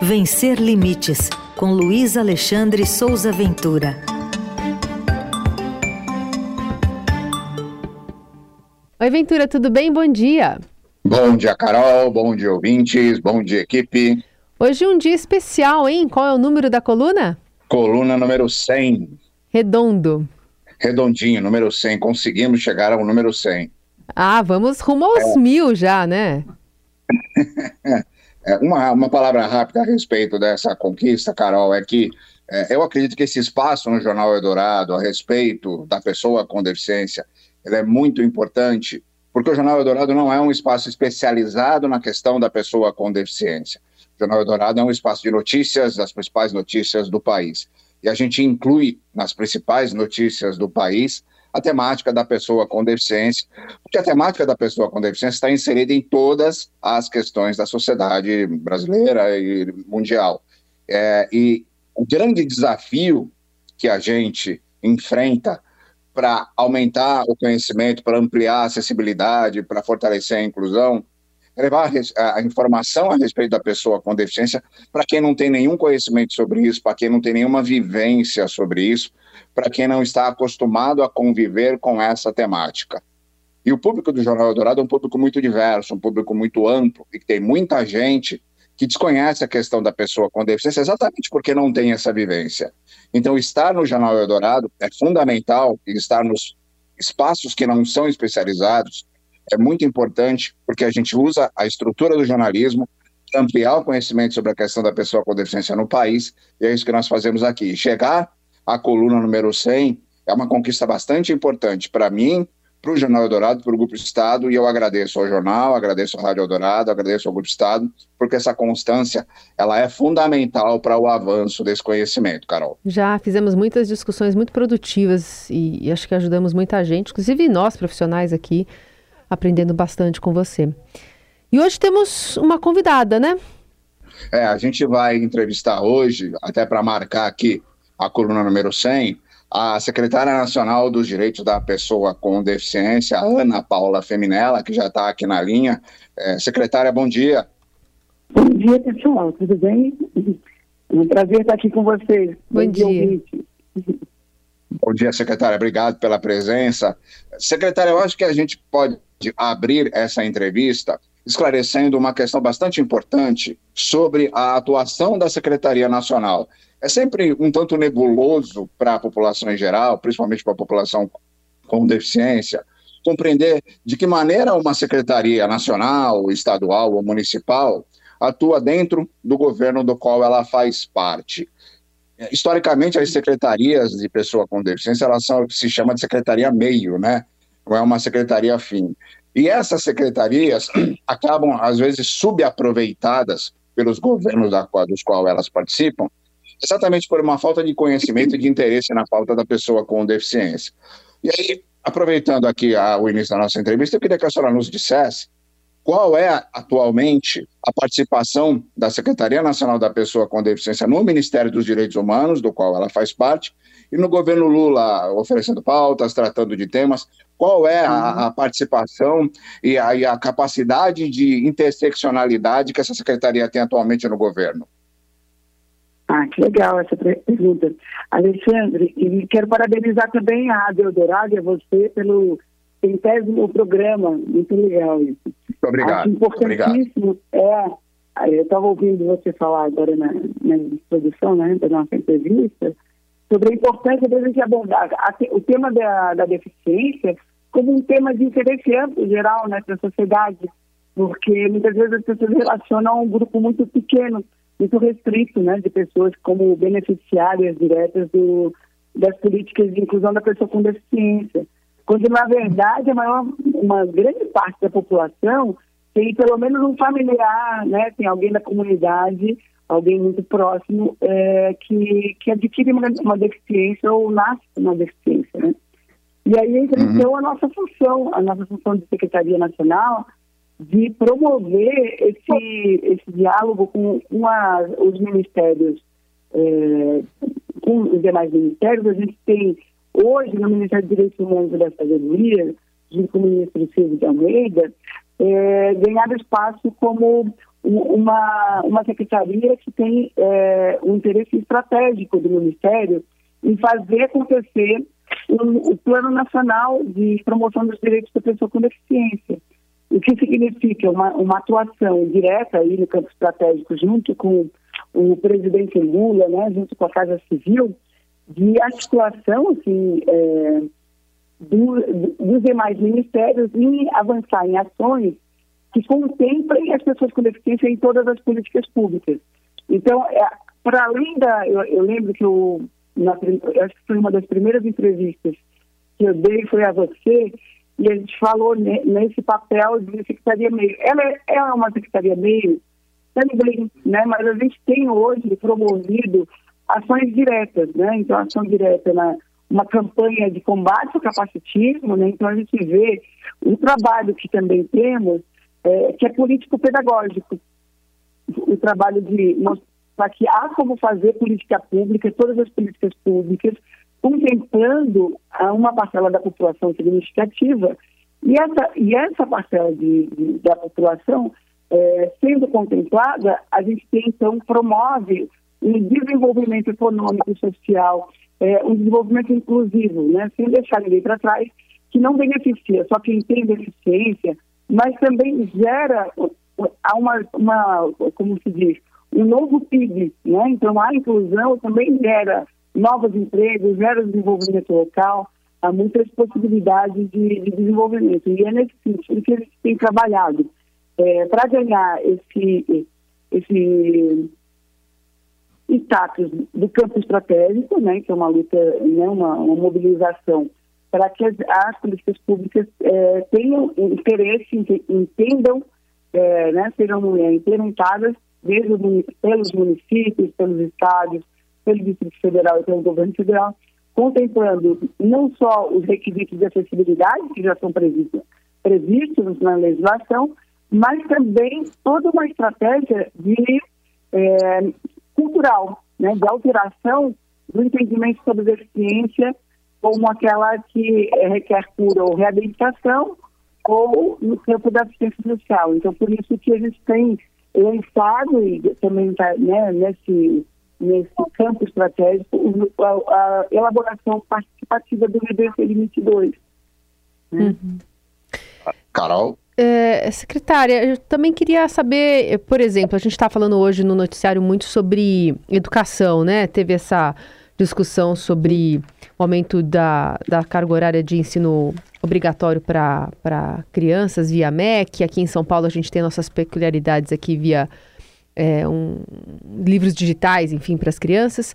Vencer Limites, com Luiz Alexandre Souza Ventura. Oi, Ventura, tudo bem? Bom dia. Bom dia, Carol. Bom dia, ouvintes. Bom dia, equipe. Hoje é um dia especial, hein? Qual é o número da coluna? Coluna número 100. Redondo. Redondinho, número 100. Conseguimos chegar ao número 100. Ah, vamos rumo aos é. mil já, né? É, uma, uma palavra rápida a respeito dessa conquista, Carol, é que é, eu acredito que esse espaço no Jornal Eldorado a respeito da pessoa com deficiência é muito importante, porque o Jornal Eldorado não é um espaço especializado na questão da pessoa com deficiência. O Jornal Eldorado é um espaço de notícias, das principais notícias do país. E a gente inclui nas principais notícias do país a temática da pessoa com deficiência, porque a temática da pessoa com deficiência está inserida em todas as questões da sociedade brasileira e mundial. É, e o grande desafio que a gente enfrenta para aumentar o conhecimento, para ampliar a acessibilidade, para fortalecer a inclusão, levar a, informação a respeito da pessoa com deficiência para quem não tem nenhum conhecimento sobre isso, para quem não tem nenhuma vivência sobre isso, para quem não está acostumado a conviver com essa temática. E o público do Jornal Eldorado é um público muito diverso, um público muito amplo, e que tem muita gente que desconhece a questão da pessoa com deficiência exatamente porque não tem essa vivência. Então, estar no Jornal Eldorado é fundamental, e estar nos espaços que não são especializados é muito importante, porque a gente usa a estrutura do jornalismo ampliar o conhecimento sobre a questão da pessoa com deficiência no país, e é isso que nós fazemos aqui. Chegar a coluna número 100 é uma conquista bastante importante para mim, para o Jornal Eldorado, para o Grupo Estado, e eu agradeço ao jornal, agradeço à Rádio Eldorado, agradeço ao Grupo Estado, porque essa constância ela é fundamental para o avanço desse conhecimento, Carol. Já fizemos muitas discussões muito produtivas e, e acho que ajudamos muita gente, inclusive nós profissionais aqui, aprendendo bastante com você. E hoje temos uma convidada, né? É, a gente vai entrevistar hoje, até para marcar aqui a coluna número 100, a secretária nacional dos direitos da pessoa com deficiência, Ana Paula Feminella, que já está aqui na linha. É, secretária, bom dia. Bom dia, pessoal, tudo bem? É um prazer estar aqui com vocês. Bom, bom dia. dia bom dia, secretária. Obrigado pela presença. Secretária, eu acho que a gente pode abrir essa entrevista esclarecendo uma questão bastante importante sobre a atuação da Secretaria Nacional é sempre um tanto nebuloso para a população em geral, principalmente para a população com deficiência, compreender de que maneira uma secretaria nacional, estadual ou municipal atua dentro do governo do qual ela faz parte. Historicamente, as secretarias de pessoa com deficiência elas são se chama de secretaria meio, né? É uma secretaria fim. E essas secretarias acabam, às vezes, subaproveitadas pelos governos da, dos quais elas participam, exatamente por uma falta de conhecimento e de interesse na pauta da pessoa com deficiência. E aí, aproveitando aqui a, o início da nossa entrevista, eu queria que a senhora nos dissesse qual é atualmente a participação da Secretaria Nacional da Pessoa com Deficiência no Ministério dos Direitos Humanos, do qual ela faz parte, e no governo Lula oferecendo pautas, tratando de temas. Qual é a, uhum. a participação e a, e a capacidade de interseccionalidade que essa secretaria tem atualmente no governo? Ah, que legal essa pergunta. Alexandre, e quero parabenizar também a Deodorado e a você pelo centésimo programa. Muito legal isso. Muito obrigado. Acho importantíssimo obrigado. é. Eu estava ouvindo você falar agora na, na exposição né, da nossa entrevista sobre a importância da gente abordar a, o tema da, da deficiência como um tema de interesse amplo, geral, né, para a sociedade, porque muitas vezes as pessoas relacionam um grupo muito pequeno muito restrito né, de pessoas como beneficiárias diretas do, das políticas de inclusão da pessoa com deficiência. Quando, na verdade, a maior, uma grande parte da população tem pelo menos um familiar, né, tem alguém da comunidade, alguém muito próximo, é, que, que adquire uma, uma deficiência ou nasce com uma deficiência. Né? E aí entra uhum. então a nossa função, a nossa função de Secretaria Nacional, de promover esse, esse diálogo com, com a, os ministérios, é, com os demais ministérios. A gente tem hoje no Ministério dos Direitos Humanos e da Cidadania, junto com o ministro Silvio de Almeida, é, ganhado espaço como uma, uma secretaria que tem é, um interesse estratégico do Ministério em fazer acontecer o, o Plano Nacional de Promoção dos Direitos da Pessoa com Deficiência. O que significa uma, uma atuação direta aí no campo estratégico, junto com o presidente Lula, né, junto com a Casa Civil, de articulação assim, é, do, dos demais ministérios em avançar em ações que contemplem as pessoas com deficiência em todas as políticas públicas. Então, é, para além da. Eu, eu, lembro que eu, na, acho que foi uma das primeiras entrevistas que eu dei foi a você, e a gente falou ne, nesse papel de secretaria meio. Ela é, ela é uma secretaria meio também, né? Mas a gente tem hoje promovido ações diretas, né? Então, ação direta na uma campanha de combate ao capacitismo, né? Então a gente vê o trabalho que também temos, é, que é político-pedagógico, o trabalho de mostrar que há como fazer política pública, todas as políticas públicas, contemplando uma parcela da população significativa, e essa, e essa parcela de, de da população, é, sendo contemplada, a gente tem, então, promove um desenvolvimento econômico e social, é, um desenvolvimento inclusivo, né, sem deixar ninguém para trás, que não beneficia só quem tem deficiência, mas também gera uma, uma como se diz, um novo PIB, né? Então a inclusão também gera novos empregos, gera desenvolvimento local, há muitas possibilidades de, de desenvolvimento. E é nesse sentido que gente tem trabalhado é, para ganhar esse, esse status do campo estratégico, né, que é uma luta, né, uma, uma mobilização para que as, as, políticas públicas é, tenham interesse, entendam, é, né, sejam é, implementadas desde pelos municípios, pelos estados, pelo Distrito Federal e pelo governo federal, contemplando não só os requisitos de acessibilidade que já são previstos, previstos na legislação, mas também toda uma estratégia de é, cultural, né, de alteração do entendimento sobre deficiência como aquela que requer cura ou reabilitação ou no campo da assistência social. Então, por isso que a gente tem lançado e também está né, nesse, nesse campo estratégico a, a elaboração participativa do IBC Limite 2. Né? Uhum. Carol? É, secretária, eu também queria saber, por exemplo, a gente está falando hoje no noticiário muito sobre educação, né? Teve essa discussão sobre o aumento da, da carga horária de ensino obrigatório para crianças via MEC. Aqui em São Paulo a gente tem nossas peculiaridades aqui via é, um, livros digitais, enfim, para as crianças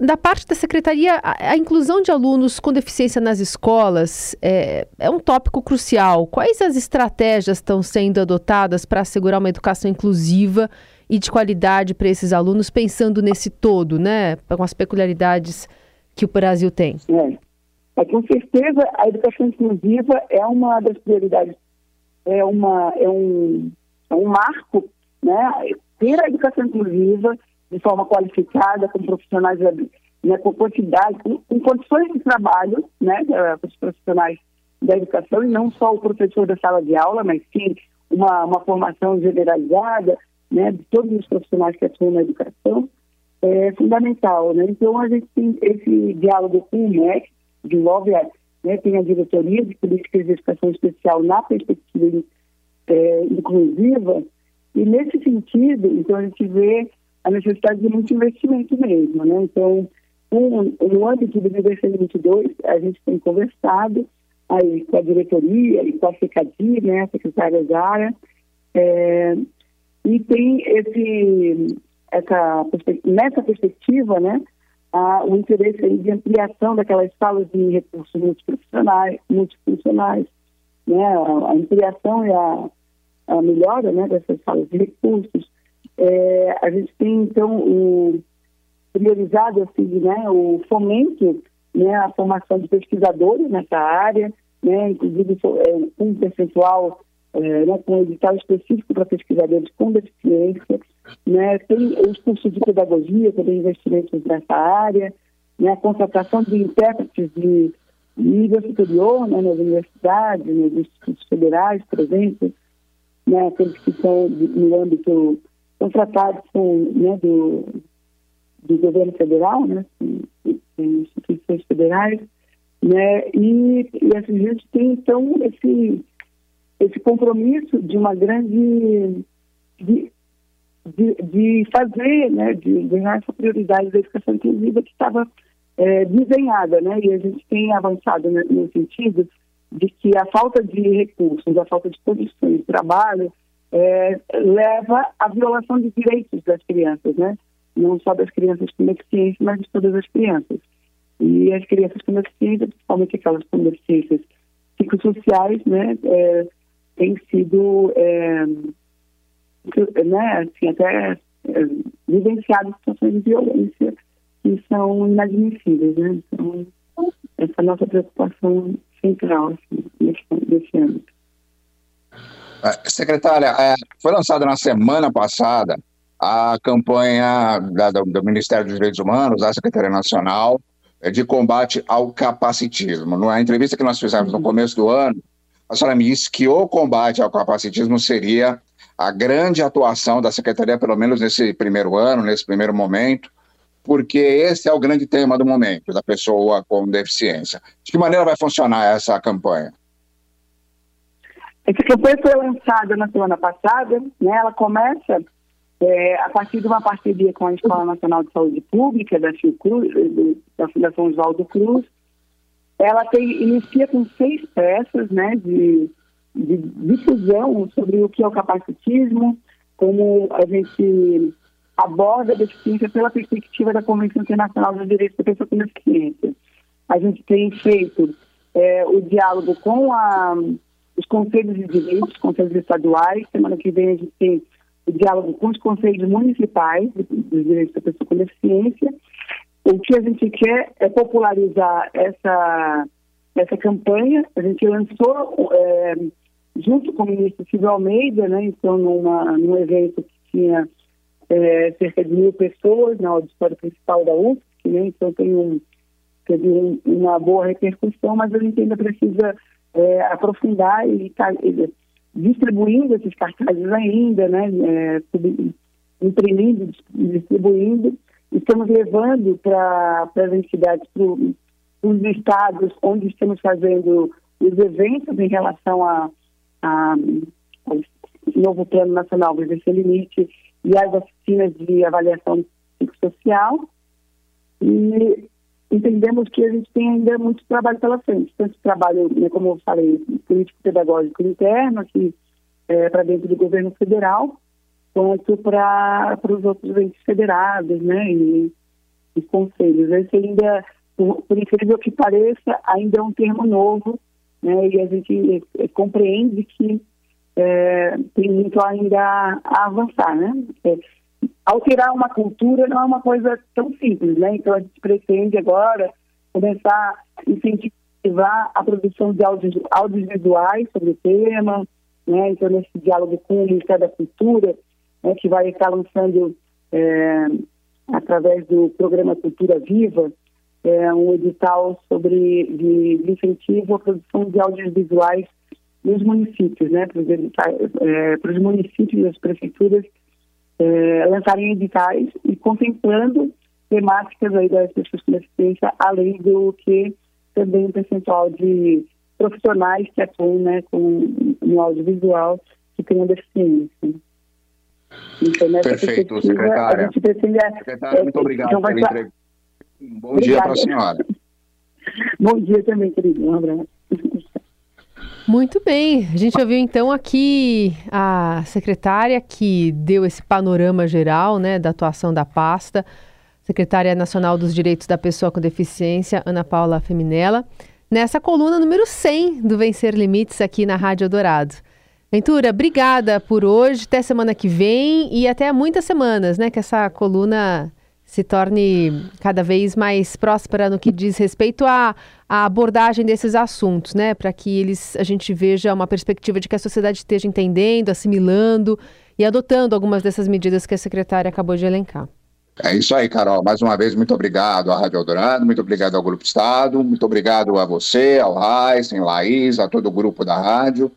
da parte da secretaria, a, a, inclusão de alunos com deficiência nas escolas é, é um tópico crucial. Quais as estratégias estão sendo adotadas para assegurar uma educação inclusiva e de qualidade para esses alunos, pensando nesse todo, né? Com as peculiaridades que o Brasil tem. É. é com certeza a educação inclusiva é uma das prioridades, é, uma, é, um, é um marco, né? Ter a educação inclusiva de forma qualificada, com profissionais né, com quantidade, com, com condições de trabalho, né, para os profissionais da educação, e não só o professor da sala de aula, mas sim uma, uma formação generalizada, né, de todos os profissionais que atuam na educação, é fundamental. Né? Então, a gente tem esse diálogo com o MEC, desenvolve, a, né, tem a diretoria de políticas de educação especial na perspectiva é, inclusiva, e nesse sentido, então, a gente vê a necessidade de muito investimento mesmo, né? Então, um, no âmbito do BBC 22, a gente tem conversado aí com a diretoria e com a FECADI, né, a secretária Zara, é, e tem esse, essa, nessa perspectiva, né, a, o interesse de ampliação daquelas salas de recursos multiprofissionais, multifuncionais, né, a, ampliação e a, a melhora, né, dessas salas de recursos, é, a gente tem, então, o, priorizado assim, né, o fomento, né, a formação de pesquisadores nessa área, né, inclusive é, um percentual, né, com edital específico para pesquisadores com deficiência, né, tem os cursos de pedagogia, também investimentos nessa área, né, a contratação de intérpretes de nível superior né, nas universidades, nos institutos federais, por exemplo, né, aqueles que estão no âmbito, são tratados com, né, do, do governo federal, né, instituições federais, né, e, e a gente tem, então, esse, esse compromisso de uma grande... De, de, de fazer, né, de ganhar essa prioridade da educação inclusiva que estava é, desenhada, né, e a gente tem avançado no, sentido de que a falta de recursos, a falta de condições de trabalho é, leva à violação de direitos das crianças, né, não só das crianças com deficiência, mas de todas as crianças. E as crianças com deficiência, principalmente aquelas com deficiências psicossociais, né, é, têm sido é, né, assim, até é, vivenciado situações de violência que são inadmissíveis, né? Então, essa é a nossa preocupação central assim, nesse, nesse âmbito. É, secretária, é, foi lançada na semana passada a campanha da, do Ministério dos Direitos Humanos, da Secretaria Nacional, de combate ao capacitismo. Na entrevista que nós fizemos no uhum. começo do ano, a senhora me disse que o combate ao capacitismo seria a grande atuação da Secretaria, pelo menos nesse primeiro ano, nesse primeiro momento, porque esse é o grande tema do momento, da pessoa com deficiência. De que maneira vai funcionar essa campanha? Essa campanha foi lançada na semana passada, né? ela começa é, a partir de uma parceria com a Escola Nacional de Saúde Pública, da Fiocruz, da Fundação Oswaldo Cruz. Ela tem, inicia com seis peças né, de de difusão sobre o que é o capacitismo, como a gente aborda a deficiência pela perspectiva da Convenção Internacional dos Direitos da Pessoa com Deficiência. A gente tem feito é, o diálogo com a, os conselhos de direitos, conselhos estaduais. Semana que vem a gente tem o diálogo com os conselhos municipais dos direitos da pessoa com deficiência. O que a gente quer é popularizar essa, essa campanha. A gente lançou é, junto com o ministro Silvio Almeida, né, então numa, num evento que tinha é, cerca de mil pessoas na auditório principal da UFSC, né, então tem um, teve um, uma boa repercussão, mas a gente ainda precisa é, aprofundar e estar tá, distribuindo esses cartazes ainda, né, é, imprimindo, distribuindo, estamos levando para as entidades, para os estados onde estamos fazendo os eventos em relação a a, ao novo Plano Nacional Viver Limite e as oficinas de avaliação psicossocial. E entendemos que a gente tem ainda muito trabalho pela frente, tanto trabalho, né, como eu falei, político-pedagógico interno, aqui é, para dentro do governo federal, quanto para os outros entes federados, né, e, e conselhos. Esse ainda, por, incrível que pareça, ainda é um termo novo né, e a gente é, compreende que é, tem muito ainda a, avançar, né? É, alterar uma cultura não é uma coisa tão simples, né? Então a gente pretende agora começar a incentivar a produção de áudios, audiovisuais sobre o tema, né? Então nesse diálogo com o Ministério da Cultura, né, que vai estar lançando é, através do programa Cultura Viva, é, um edital sobre de, de, incentivo à produção de audiovisuais nos municípios, né, para os, é, municípios e as prefeituras é, lançarem editais e contemplando temáticas aí das pessoas com deficiência, além do que também um percentual de profissionais que atuam né, com, no audiovisual que tenham deficiência. Então, Perfeito, secretária. A gente pretende, secretária, muito obrigado então, pela entrevista. Um bom Obrigada. dia para a senhora. bom dia também, querido. Um abraço. Muito bem, a gente ouviu então aqui a secretária que deu esse panorama geral né, da atuação da pasta, secretária nacional dos direitos da pessoa com deficiência, Ana Paula Feminella, nessa coluna número 100 do Vencer Limites aqui na Rádio Dourado. Ventura, obrigada por hoje, até semana que vem e até muitas semanas, né, que essa coluna se torne cada vez mais próspera no que diz respeito à, à abordagem desses assuntos, né? Para que eles a gente veja uma perspectiva de que a sociedade esteja entendendo, assimilando e adotando algumas dessas medidas que a secretária acabou de elencar. É isso aí, Carol. Mais uma vez, muito obrigado à Rádio Eldorado, muito obrigado ao Grupo Estado, muito obrigado a você, ao Raíssen, Laís, a todo o grupo da rádio.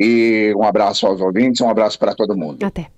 E um abraço aos ouvintes, um abraço para todo mundo. Até.